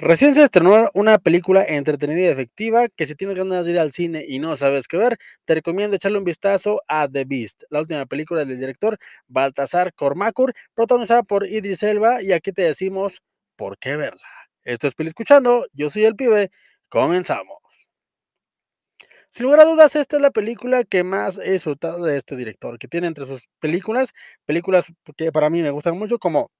Recién se estrenó una película entretenida y efectiva que si tienes ganas de ir al cine y no sabes qué ver, te recomiendo echarle un vistazo a The Beast, la última película del director Baltasar Kormakur, protagonizada por Idris Elba y aquí te decimos por qué verla. Esto es Pili Escuchando, yo soy el pibe, comenzamos. Sin lugar a dudas, esta es la película que más he disfrutado de este director, que tiene entre sus películas, películas que para mí me gustan mucho como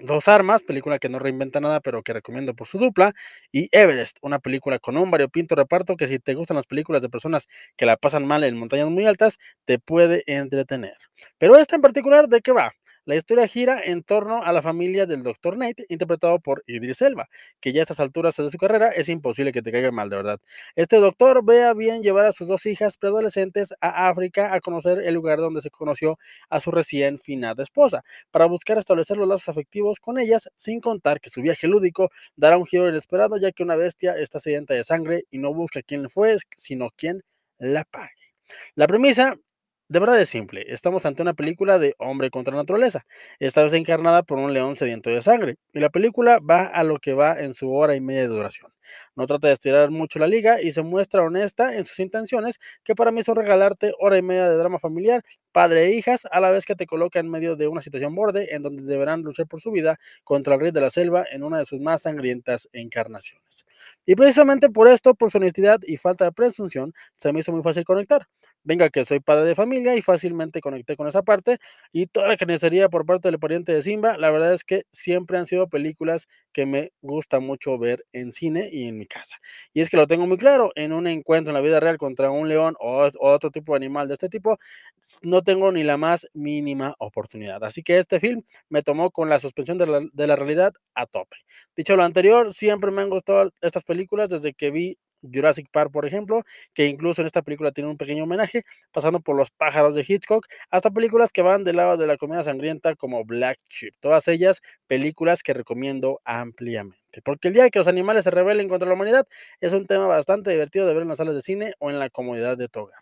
Dos Armas, película que no reinventa nada, pero que recomiendo por su dupla. Y Everest, una película con un variopinto reparto que si te gustan las películas de personas que la pasan mal en montañas muy altas, te puede entretener. Pero esta en particular, ¿de qué va? La historia gira en torno a la familia del Dr. Nate, interpretado por Idris Elba, que ya a estas alturas de su carrera es imposible que te caiga mal, de verdad. Este doctor ve a bien llevar a sus dos hijas preadolescentes a África a conocer el lugar donde se conoció a su recién finada esposa, para buscar establecer los lazos afectivos con ellas, sin contar que su viaje lúdico dará un giro inesperado, ya que una bestia está sedienta de sangre y no busca quién fue, sino quién la pague. La premisa de verdad es simple, estamos ante una película de hombre contra naturaleza, esta vez encarnada por un león sediento de sangre, y la película va a lo que va en su hora y media de duración. No trata de estirar mucho la liga y se muestra honesta en sus intenciones, que para mí son regalarte hora y media de drama familiar, padre e hijas, a la vez que te coloca en medio de una situación borde en donde deberán luchar por su vida contra el rey de la selva en una de sus más sangrientas encarnaciones. Y precisamente por esto, por su honestidad y falta de presunción, se me hizo muy fácil conectar. Venga que soy padre de familia y fácilmente conecté con esa parte y toda la necesitaría por parte del pariente de Simba, la verdad es que siempre han sido películas que me gusta mucho ver en cine en mi casa. Y es que lo tengo muy claro, en un encuentro en la vida real contra un león o, otro tipo de animal de este tipo, no tengo ni la más mínima oportunidad. Así que este film me tomó con la suspensión de la, de la realidad a tope. Dicho lo anterior, siempre me han gustado estas películas desde que vi Jurassic Park, por ejemplo, que incluso en esta película tiene un pequeño homenaje, pasando por Los pájaros de Hitchcock, hasta películas que van del lado de la comedia sangrienta como Black Sheep. Todas ellas películas que recomiendo ampliamente. Porque el día que los animales se rebelen contra la humanidad es un tema bastante divertido de ver en las salas de cine o en la comodidad de tu hogar.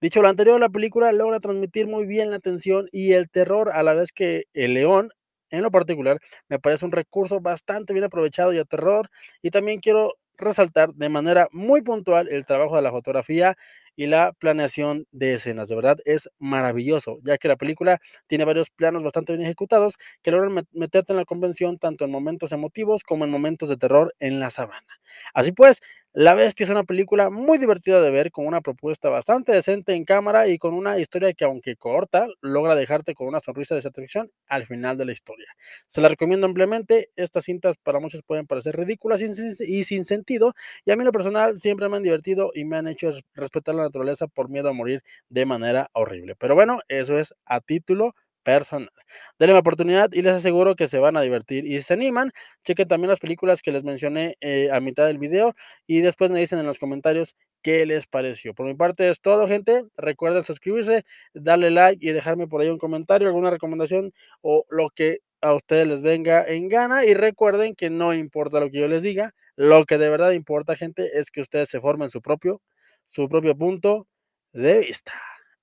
Dicho lo anterior, la película logra transmitir muy bien la tensión y el terror a la vez que el león en lo particular, me parece un recurso bastante bien aprovechado y a terror. Y también quiero resaltar de manera muy puntual el trabajo de la fotografía y la planeación de escenas. De verdad es maravilloso, ya que la película tiene varios planos bastante bien ejecutados que logran meterte en la convención tanto en momentos emotivos como en momentos de terror en la sabana. Así pues, la Bestia es una película muy divertida de ver, con una propuesta bastante decente en cámara y con una historia que, aunque corta, logra dejarte con una sonrisa de satisfacción al final de la historia. Se la recomiendo ampliamente. Estas cintas para muchos pueden parecer ridículas y sin sentido, y a mí en lo personal siempre me han divertido y me han hecho respetar la naturaleza por miedo a morir de manera horrible. Pero bueno, eso es a título personal. Denle la oportunidad y les aseguro que se van a divertir. Y si se animan, chequen también las películas que les mencioné eh, a mitad del video y después me dicen en los comentarios qué les pareció. Por mi parte es todo, gente. Recuerden suscribirse, darle like y dejarme por ahí un comentario, alguna recomendación o lo que a ustedes les venga en gana. Y recuerden que no importa lo que yo les diga, lo que de verdad importa, gente, es que ustedes se formen su propio, su propio punto de vista.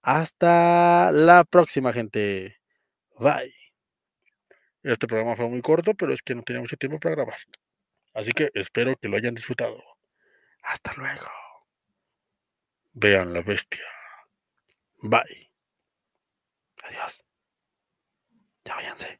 Hasta la próxima, gente. Bye. Este programa fue muy corto, pero es que no tenía mucho tiempo para grabar. Así que espero que lo hayan disfrutado. Hasta luego. Vean la bestia. Bye. Adiós. Ya váyanse.